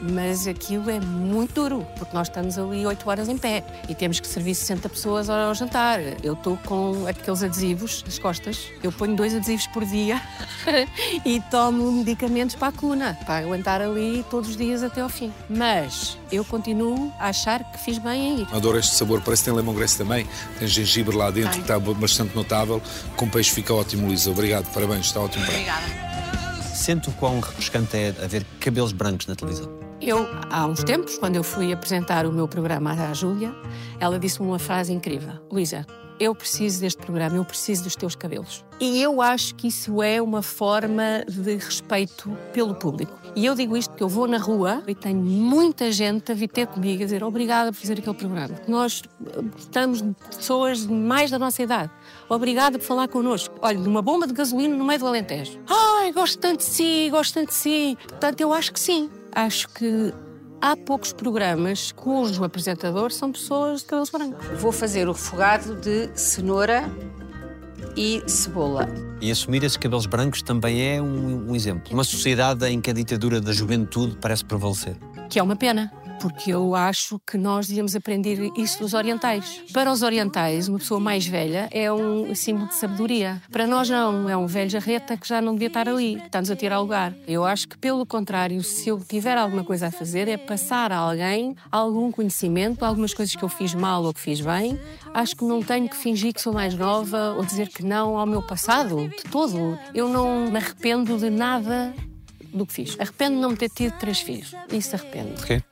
[SPEAKER 1] Mas aquilo é muito duro, porque nós estamos ali 8 horas em pé e temos que servir 60 pessoas ao jantar. Eu estou com aqueles adesivos nas costas, eu ponho dois adesivos por dia e tomo medicamentos para a coluna, para aguentar ali todos os dias até ao fim. Mas eu continuo a achar que fiz bem em ir.
[SPEAKER 8] Adoro este sabor, parece que tem lemongrass também. Tem gengibre lá dentro,
[SPEAKER 1] Tem.
[SPEAKER 8] que está bastante notável. Com peixe fica ótimo, Luísa. Obrigado, parabéns, está ótimo.
[SPEAKER 3] Sente o quão refrescante é haver cabelos brancos na televisão?
[SPEAKER 1] Eu, há uns tempos, quando eu fui apresentar o meu programa à Júlia, ela disse-me uma frase incrível. Luísa, eu preciso deste programa, eu preciso dos teus cabelos. E eu acho que isso é uma forma de respeito pelo público. E eu digo isto porque eu vou na rua e tenho muita gente a vir ter comigo a dizer obrigada por fazer aquele programa. Nós eh, estamos pessoas mais da nossa idade. Obrigada por falar connosco. Olha, numa bomba de gasolina no meio do Alentejo. Ai, gosto tanto de si, gosto tanto de si. Portanto, eu acho que sim. Acho que há poucos programas cujo apresentador são pessoas de cabelos brancos.
[SPEAKER 9] Vou fazer o refogado de cenoura e cebola.
[SPEAKER 3] E assumir esses cabelos brancos também é um, um exemplo. Uma sociedade em que a ditadura da juventude parece prevalecer.
[SPEAKER 1] Que é uma pena, porque eu acho que nós devíamos aprender isso dos orientais. Para os orientais, uma pessoa mais velha é um símbolo de sabedoria. Para nós não, é um velho jarreta que já não devia estar ali, está-nos a tirar lugar. Eu acho que, pelo contrário, se eu tiver alguma coisa a fazer, é passar a alguém algum conhecimento, algumas coisas que eu fiz mal ou que fiz bem. Acho que não tenho que fingir que sou mais nova ou dizer que não ao meu passado, de todo. Eu não me arrependo de nada do que fiz. Arrependo de não ter tido três filhos. Isso arrependo
[SPEAKER 3] Porquê?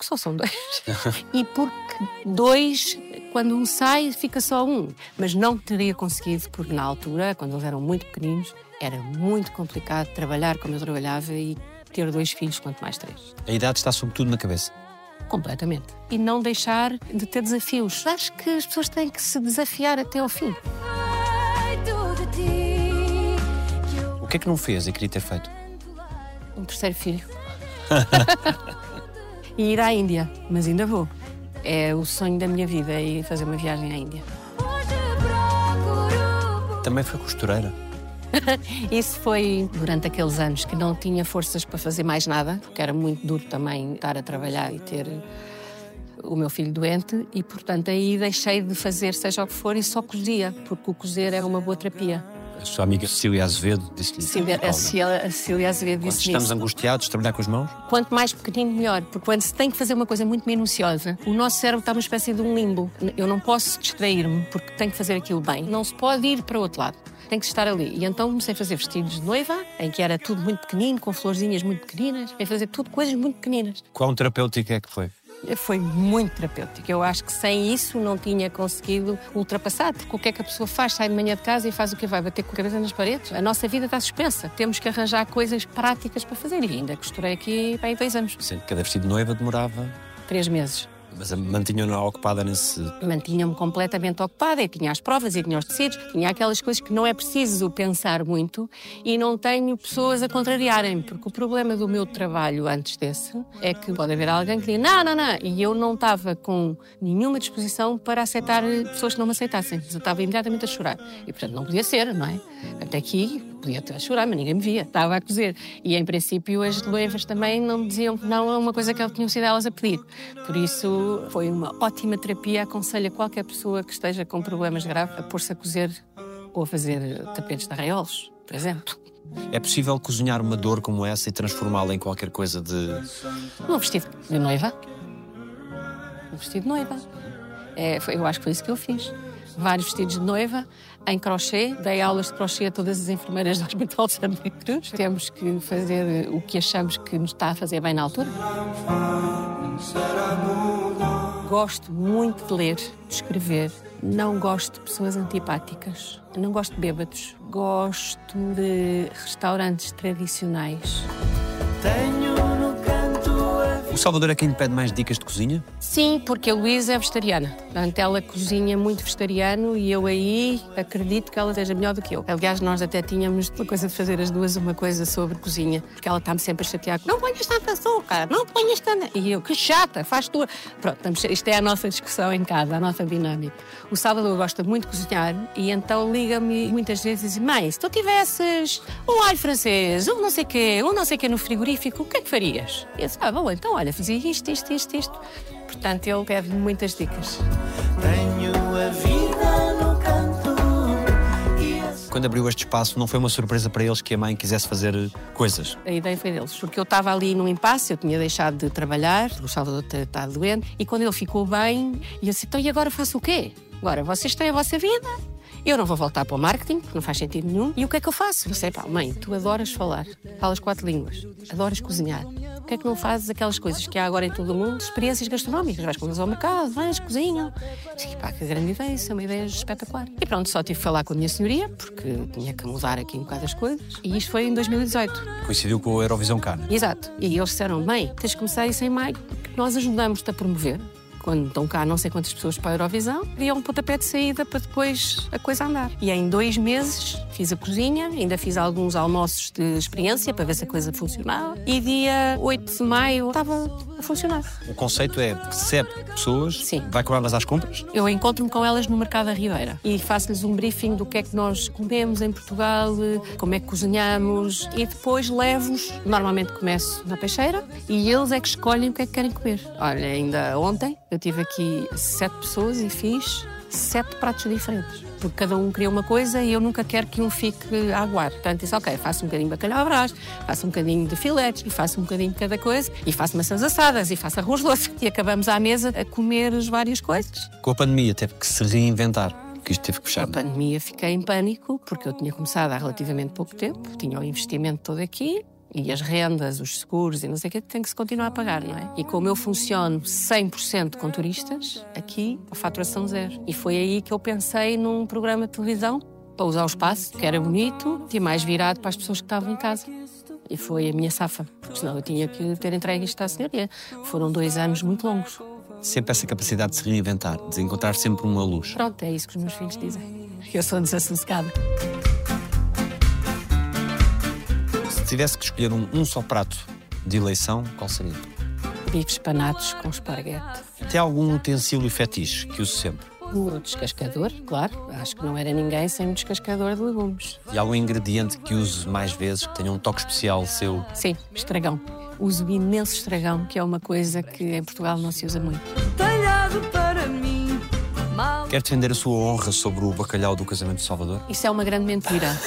[SPEAKER 1] Que só são dois. e porque dois, quando um sai, fica só um. Mas não teria conseguido, porque na altura, quando eles eram muito pequeninos, era muito complicado trabalhar como eu trabalhava e ter dois filhos, quanto mais três.
[SPEAKER 3] A idade está sobretudo na cabeça.
[SPEAKER 1] Completamente. E não deixar de ter desafios. Acho que as pessoas têm que se desafiar até ao fim.
[SPEAKER 3] O que é que não fez e queria ter feito?
[SPEAKER 1] Um terceiro filho. e ir à Índia, mas ainda vou. É o sonho da minha vida ir fazer uma viagem à Índia.
[SPEAKER 3] Também foi costureira.
[SPEAKER 1] Isso foi durante aqueles anos que não tinha forças para fazer mais nada, porque era muito duro também estar a trabalhar e ter o meu filho doente, e portanto aí deixei de fazer seja o que for e só cozinha, porque o cozer era uma boa terapia.
[SPEAKER 3] A sua amiga Cecília Azevedo disse-lhe.
[SPEAKER 1] Cecília, a
[SPEAKER 3] "Calma,
[SPEAKER 1] Cecília, Azevedo disse
[SPEAKER 3] estamos
[SPEAKER 1] isso.
[SPEAKER 3] angustiados, trabalhar com as mãos?
[SPEAKER 1] Quanto mais pequenino, melhor, porque quando se tem que fazer uma coisa muito minuciosa, o nosso cérebro está numa espécie de um limbo. Eu não posso distrair-me porque tenho que fazer aquilo bem. Não se pode ir para o outro lado. Tem que estar ali. E então comecei a fazer vestidos de noiva, em que era tudo muito pequenino, com florzinhas muito pequeninas, a fazer tudo coisas muito pequeninas.
[SPEAKER 3] Quão terapêutico é que foi?
[SPEAKER 1] Foi muito terapêutico. Eu acho que sem isso não tinha conseguido ultrapassar, porque o que é que a pessoa faz? Sai de manhã de casa e faz o que vai? Bater com a cabeça nas paredes? A nossa vida está suspensa. Temos que arranjar coisas práticas para fazer. E ainda costurei aqui bem dois anos,
[SPEAKER 3] Sim, cada vestido de noiva demorava.
[SPEAKER 1] três meses.
[SPEAKER 3] Mas mantinham-na ocupada nesse.
[SPEAKER 1] Mantinha-me completamente ocupada. Eu tinha as provas, e tinha os tecidos, tinha aquelas coisas que não é preciso pensar muito e não tenho pessoas a contrariarem, porque o problema do meu trabalho antes desse é que pode haver alguém que diga não, não, não, e eu não estava com nenhuma disposição para aceitar pessoas que não me aceitassem. Eu estava imediatamente a chorar. E portanto não podia ser, não é? Até aqui podia a chorar, mas ninguém me via, estava a cozer. E em princípio as noivas também não me diziam que não é uma coisa que tinham sido elas a pedir. Por isso foi uma ótima terapia. Aconselho a qualquer pessoa que esteja com problemas graves a pôr-se a cozer ou a fazer tapetes de arraiolos, por exemplo.
[SPEAKER 3] É possível cozinhar uma dor como essa e transformá-la em qualquer coisa de.
[SPEAKER 1] Um vestido de noiva. Um vestido de noiva. É, foi- eu acho que foi isso que eu fiz. Vários vestidos de noiva, em crochê. Dei aulas de crochê a todas as enfermeiras do Hospital de Santa Cruz. Temos que fazer o que achamos que nos está a fazer bem na altura. Gosto muito de ler, de escrever. Não gosto de pessoas antipáticas. Não gosto de bêbados. Gosto de restaurantes tradicionais.
[SPEAKER 5] Tenho
[SPEAKER 3] O Salvador é quem lhe pede mais dicas de cozinha?
[SPEAKER 1] Sim, porque a Luísa é vegetariana. Portanto, ela cozinha muito vegetariano e eu aí acredito que ela seja melhor do que eu. Aliás, nós até tínhamos uma coisa de fazer as duas, uma coisa sobre cozinha, porque ela está-me sempre a chatear. Não ponhas tanto açúcar, não ponhas tanto... E eu, que chata, faz tu. Pronto, estamos- isto é a nossa discussão em casa, a nossa dinâmica. O Salvador gosta muito de cozinhar e então liga-me muitas vezes e diz, mãe, se tu tivesses um alho francês, um não sei quê, um não sei quê no frigorífico, o que é que farias? E eu disse, ah, bom, então olha, fazia isto, isto, isto, isto. Portanto, ele pede-me muitas dicas.
[SPEAKER 5] Tenho a vida no canto e a
[SPEAKER 3] Quando abriu este espaço, não foi uma surpresa para eles que a mãe quisesse fazer coisas?
[SPEAKER 1] A ideia foi deles, porque eu estava ali num impasse, eu tinha deixado de trabalhar, o Salvador está doente, e quando ele ficou bem, e eu disse, então e agora faço o quê? Agora vocês têm a vossa vida, eu não vou voltar para o marketing, porque não faz sentido nenhum, e o que é que eu faço? Eu disse, pá, mãe, tu adoras falar, falas quatro línguas, adoras cozinhar, o que é que não fazes aquelas coisas que há agora em todo o mundo, experiências gastronómicas, vais com eles ao mercado, vais, cozinham, Disse, pá, que grande ideia, isso é uma ideia espetacular. E pronto, só tive que falar com a minha senhoria, porque tinha que mudar aqui um bocado as coisas, e isto foi em 2018.
[SPEAKER 3] Coincidiu com a Eurovisão Cana.
[SPEAKER 1] Exato. E eles disseram: mãe, tens de começar isso em maio, porque nós ajudamos-te a promover. Quando estão cá não sei quantas pessoas para a Eurovisão, criam um pontapé de saída para depois a coisa andar. E em dois meses fiz a cozinha, ainda fiz alguns almoços de experiência para ver se a coisa funcionava. E dia 8 de maio estava a funcionar.
[SPEAKER 3] O conceito é recebe pessoas,
[SPEAKER 1] Sim.
[SPEAKER 3] vai com elas às compras.
[SPEAKER 1] Eu encontro-me com elas no Mercado da Ribeira e faço-lhes um briefing do que é que nós comemos em Portugal, como é que cozinhamos e depois levo-os. Normalmente começo na peixeira e eles é que escolhem o que é que querem comer. Olha, ainda ontem eu tive aqui sete pessoas e fiz sete pratos diferentes. Porque cada um queria uma coisa e eu nunca quero que um fique a aguar. Portanto, disse, ok, faço um bocadinho de bacalhau à brás, faço um bocadinho de filetes e faço um bocadinho de cada coisa e faço maçãs assadas e faço arroz doce. E acabamos à mesa a comer as várias coisas.
[SPEAKER 3] Com a pandemia teve que se reinventar, porque isto teve que fechar.
[SPEAKER 1] A pandemia fiquei em pânico porque eu tinha começado há relativamente pouco tempo, tinha o investimento todo aqui e as rendas, os seguros e não sei o que, tem que se continuar a pagar, não é? E como eu funciono 100% com turistas, aqui a faturação zero. E foi aí que eu pensei num programa de televisão para usar o espaço, que era bonito e mais virado para as pessoas que estavam em casa. E foi a minha safa, porque senão eu tinha que ter entregue isto à senhoria. Foram dois anos muito longos.
[SPEAKER 3] Sempre essa capacidade de se reinventar, de encontrar sempre uma luz.
[SPEAKER 1] Pronto, é isso que os meus filhos dizem. Eu sou desassossegada.
[SPEAKER 3] Se tivesse que escolher um, um só prato de eleição, qual seria?
[SPEAKER 1] Bifes panados com esparguete.
[SPEAKER 3] Tem algum utensílio fetiche que use sempre?
[SPEAKER 1] O descascador, claro. Acho que não era ninguém sem um descascador de legumes.
[SPEAKER 3] E algum ingrediente que use mais vezes, que tenha um toque especial seu?
[SPEAKER 1] Sim, estragão. Uso imenso estragão, que é uma coisa que em Portugal não se usa muito.
[SPEAKER 5] talhado para mim. Mal
[SPEAKER 3] Quer defender a sua honra sobre o bacalhau do casamento de Salvador?
[SPEAKER 1] Isso é uma grande mentira.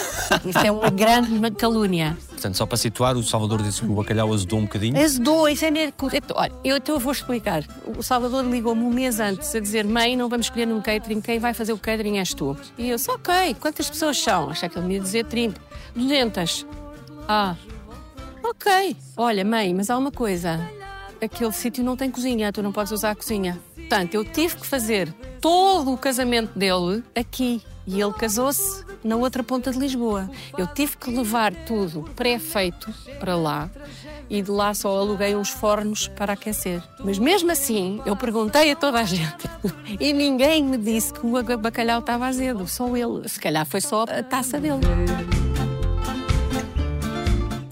[SPEAKER 1] Isso é uma grande calúnia.
[SPEAKER 3] Portanto, só para situar, o Salvador disse que o bacalhau azedou um bocadinho.
[SPEAKER 1] Azedou, isso é mesmo. Olha, eu então vou explicar. O Salvador ligou-me um mês antes a dizer: Mãe, não vamos escolher num catering, quem vai fazer o catering és tu. E eu disse: Ok, quantas pessoas são? Achei que ele me ia dizer 30. 200. Ah, ok. Olha, mãe, mas há uma coisa: aquele sítio não tem cozinha, tu não podes usar a cozinha. Portanto, eu tive que fazer todo o casamento dele aqui. E ele casou-se na outra ponta de Lisboa. Eu tive que levar tudo pré-feito para lá e de lá só aluguei uns fornos para aquecer. Mas mesmo assim, eu perguntei a toda a gente e ninguém me disse que o bacalhau estava azedo, só ele. Se calhar foi só a taça dele.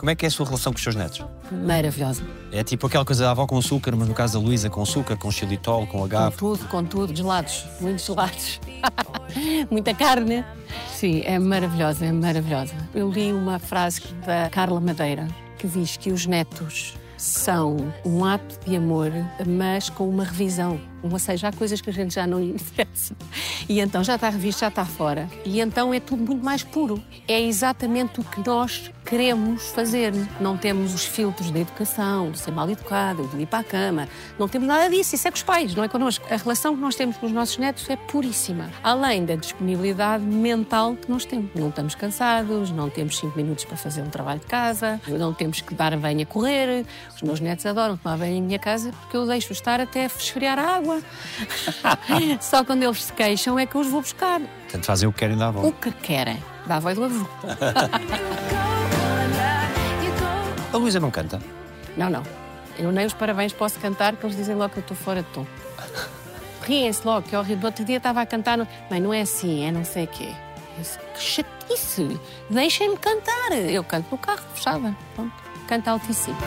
[SPEAKER 3] Como é que é a sua relação com os seus netos?
[SPEAKER 1] Maravilhosa.
[SPEAKER 3] É tipo aquela coisa da avó com açúcar, mas no caso da Luísa com açúcar, com xilitol, com
[SPEAKER 1] Com
[SPEAKER 3] agave.
[SPEAKER 1] tudo, com tudo, gelados, muitos gelados. Muita carne. Sim, é maravilhosa, é maravilhosa. Eu li uma frase da Carla Madeira que diz que os netos são um ato de amor, mas com uma revisão. Ou seja, há coisas que a gente já não lhe interessa. E então já está revisto, já está fora. E então é tudo muito mais puro. É exatamente o que nós queremos fazer. Não temos os filtros da educação, de ser mal educado, de ir para a cama. Não temos nada disso. Isso é com os pais, não é connosco. A relação que nós temos com os nossos netos é puríssima. Além da disponibilidade mental que nós temos. Não estamos cansados, não temos cinco minutos para fazer um trabalho de casa, não temos que dar banho a correr. Os meus netos adoram tomar banho em minha casa porque eu deixo estar até esfriar a água. Só quando eles se queixam é que eu os vou buscar.
[SPEAKER 3] Portanto, fazem o que querem da avó.
[SPEAKER 1] O que querem. Da avó e do avô.
[SPEAKER 3] A Luísa não canta?
[SPEAKER 1] Não, não. Eu nem os parabéns posso cantar, porque eles dizem logo que eu estou fora de tom. Riem-se logo, que é horrível. Outro dia estava a cantar, no... mãe, não é assim, é não sei o quê. Eu disse, que chatice, deixem-me cantar. Eu canto no carro, fechada. Pronto, canto altíssimo.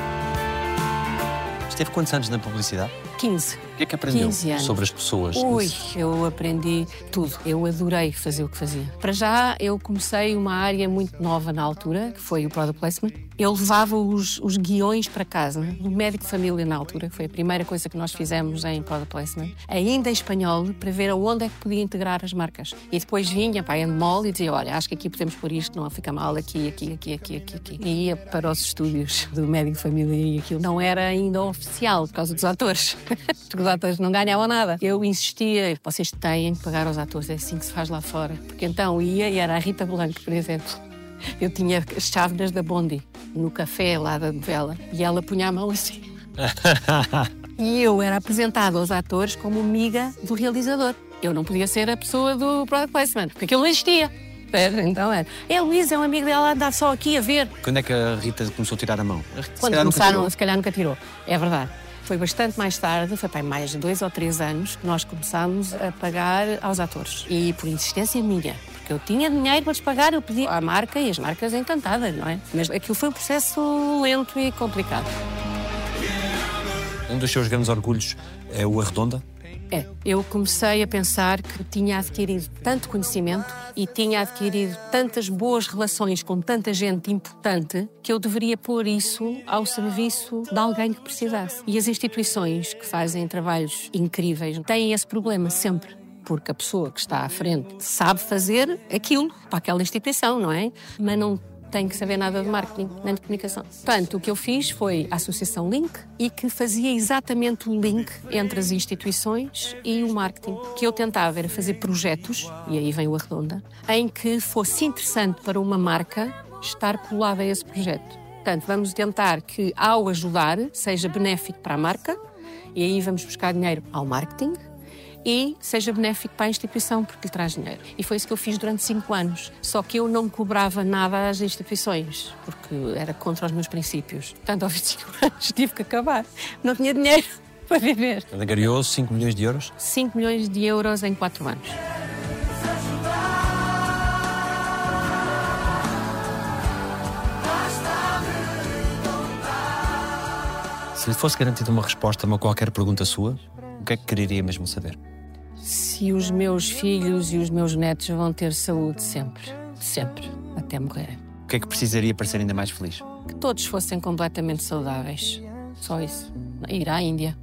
[SPEAKER 3] Esteve quantos anos na publicidade?
[SPEAKER 1] 15.
[SPEAKER 3] O que é que aprendeu
[SPEAKER 1] 15 anos.
[SPEAKER 3] sobre as pessoas?
[SPEAKER 1] Ui, eu aprendi tudo. Eu adorei fazer o que fazia. Para já, eu comecei uma área muito nova na altura, que foi o Product Placement. Eu levava os, os guiões para casa, do médico de família na altura, que foi a primeira coisa que nós fizemos em Product Placement, ainda em espanhol, para ver aonde é que podia integrar as marcas. E depois vinha para a Endemol e dizia, olha, acho que aqui podemos pôr isto, não fica mal aqui, aqui, aqui, aqui, aqui, aqui. E ia para os estúdios do médico de família e aquilo não era ainda oficial, por causa dos atores. Os atores não ganhavam nada. Eu insistia, vocês têm que pagar aos atores, é assim que se faz lá fora. Porque então ia e era a Rita Blanco, por exemplo. Eu tinha as chávenas da Bondi no café lá da novela e ela punha a mão assim. E eu era apresentada aos atores como amiga do realizador. Eu não podia ser a pessoa do product placement, porque aquilo não existia. Então era. É, Luísa é um amigo dela, anda só aqui a ver.
[SPEAKER 3] Quando é que a Rita começou a tirar a mão? Se
[SPEAKER 1] Quando
[SPEAKER 3] nunca
[SPEAKER 1] começaram, se calhar nunca tirou. É verdade. Foi bastante mais tarde, foi para mais de dois ou três anos, que nós começámos a pagar aos atores. E por insistência minha. Porque eu tinha dinheiro para lhes pagar, eu pedi à marca e as marcas encantadas, não é? Mas aquilo foi um processo lento e complicado.
[SPEAKER 3] Um dos seus grandes orgulhos é o Arredonda?
[SPEAKER 1] É, eu comecei a pensar que tinha adquirido tanto conhecimento e tinha adquirido tantas boas relações com tanta gente importante que eu deveria pôr isso ao serviço de alguém que precisasse. E as instituições que fazem trabalhos incríveis têm esse problema sempre. Porque a pessoa que está à frente sabe fazer aquilo para aquela instituição, não é? Mas não tem que saber nada de marketing nem de comunicação. Portanto, o que eu fiz foi a Associação Link e que fazia exatamente o link entre as instituições e o marketing. O que eu tentava era fazer projetos, e aí vem o Arredonda, em que fosse interessante para uma marca estar colada a esse projeto. Portanto, vamos tentar que, ao ajudar, seja benéfico para a marca, e aí vamos buscar dinheiro ao marketing, e seja benéfico para a instituição porque lhe traz dinheiro. E foi isso que eu fiz durante cinco anos. Só que eu não cobrava nada às instituições, porque era contra os meus princípios. Portanto, aos 25 anos tive que acabar. Não tinha dinheiro para viver.
[SPEAKER 3] Angariou 5 milhões de euros?
[SPEAKER 1] 5 milhões de euros em quatro anos.
[SPEAKER 3] Se lhe fosse garantida uma resposta a uma qualquer pergunta sua, o que é que quereria mesmo saber?
[SPEAKER 1] Se os meus filhos e os meus netos vão ter saúde sempre. Sempre. Até morrerem.
[SPEAKER 3] O que é que precisaria para ser ainda mais feliz?
[SPEAKER 1] Que todos fossem completamente saudáveis. Só isso. Ir à Índia.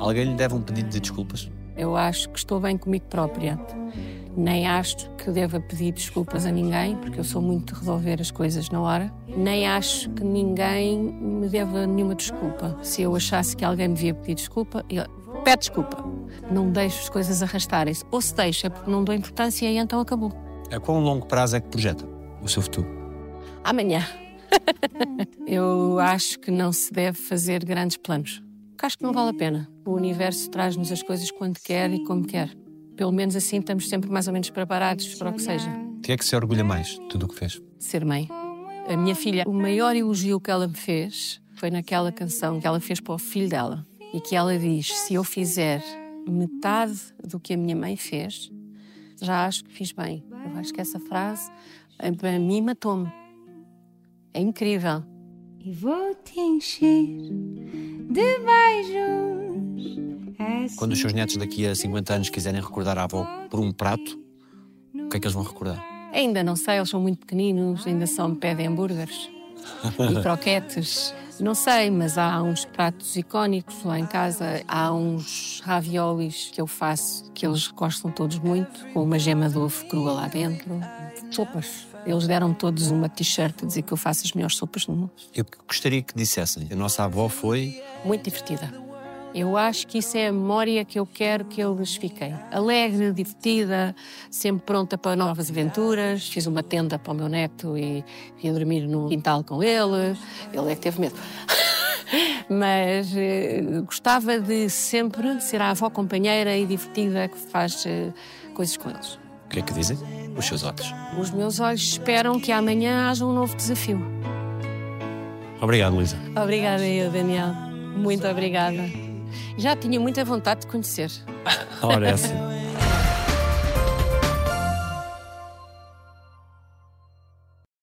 [SPEAKER 3] Alguém lhe deve um pedido de desculpas?
[SPEAKER 1] Eu acho que estou bem comigo própria. Nem acho que deva pedir desculpas a ninguém, porque eu sou muito de resolver as coisas na hora. Nem acho que ninguém me deva nenhuma desculpa. Se eu achasse que alguém me devia pedir desculpa, eu pede desculpa. Não deixo as coisas arrastarem-se. Ou se deixa porque não dou importância e então acabou.
[SPEAKER 3] A quão longo prazo é que projeta o seu futuro?
[SPEAKER 1] Amanhã. eu acho que não se deve fazer grandes planos. Porque acho que não vale a pena. O universo traz-nos as coisas quando quer e como quer. Pelo menos assim estamos sempre mais ou menos preparados para o que seja.
[SPEAKER 3] De que é que se orgulha mais de tudo o que fez?
[SPEAKER 1] Ser mãe. A minha filha, o maior elogio que ela me fez foi naquela canção que ela fez para o filho dela. E que ela diz: se eu fizer metade do que a minha mãe fez, já acho que fiz bem. Eu acho que essa frase, eh, para mim, matou-me. É incrível.
[SPEAKER 10] E vou te encher de beijos.
[SPEAKER 3] Quando os seus netos daqui a 50 anos quiserem recordar a avó por um prato, o que é que eles vão recordar?
[SPEAKER 1] Ainda não sei, eles são muito pequeninos, ainda só me pedem hambúrgueres e croquetes. Não sei, mas há uns pratos icónicos lá em casa. Há uns raviolis que eu faço que eles gostam todos muito, com uma gema de ovo crua lá dentro. Sopas. Eles deram-me todos uma t-shirt a dizer que eu faço as melhores sopas do mundo.
[SPEAKER 3] Eu gostaria que dissessem: a nossa avó foi.
[SPEAKER 1] Muito divertida. Eu acho que isso é a memória que eu quero que eles fiquem. Alegre, divertida, sempre pronta para novas aventuras. Fiz uma tenda para o meu neto e ia dormir no quintal com ele. Ele é que teve medo. Mas eh, gostava de sempre ser a avó companheira e divertida que faz eh, coisas com eles.
[SPEAKER 3] O que é que dizem? Os seus olhos.
[SPEAKER 1] Os meus olhos esperam que amanhã haja um novo desafio.
[SPEAKER 3] Obrigado, Luísa.
[SPEAKER 1] Obrigada eu, Daniel. Muito obrigada. Já tinha muita vontade de conhecer.
[SPEAKER 3] Ora, essa.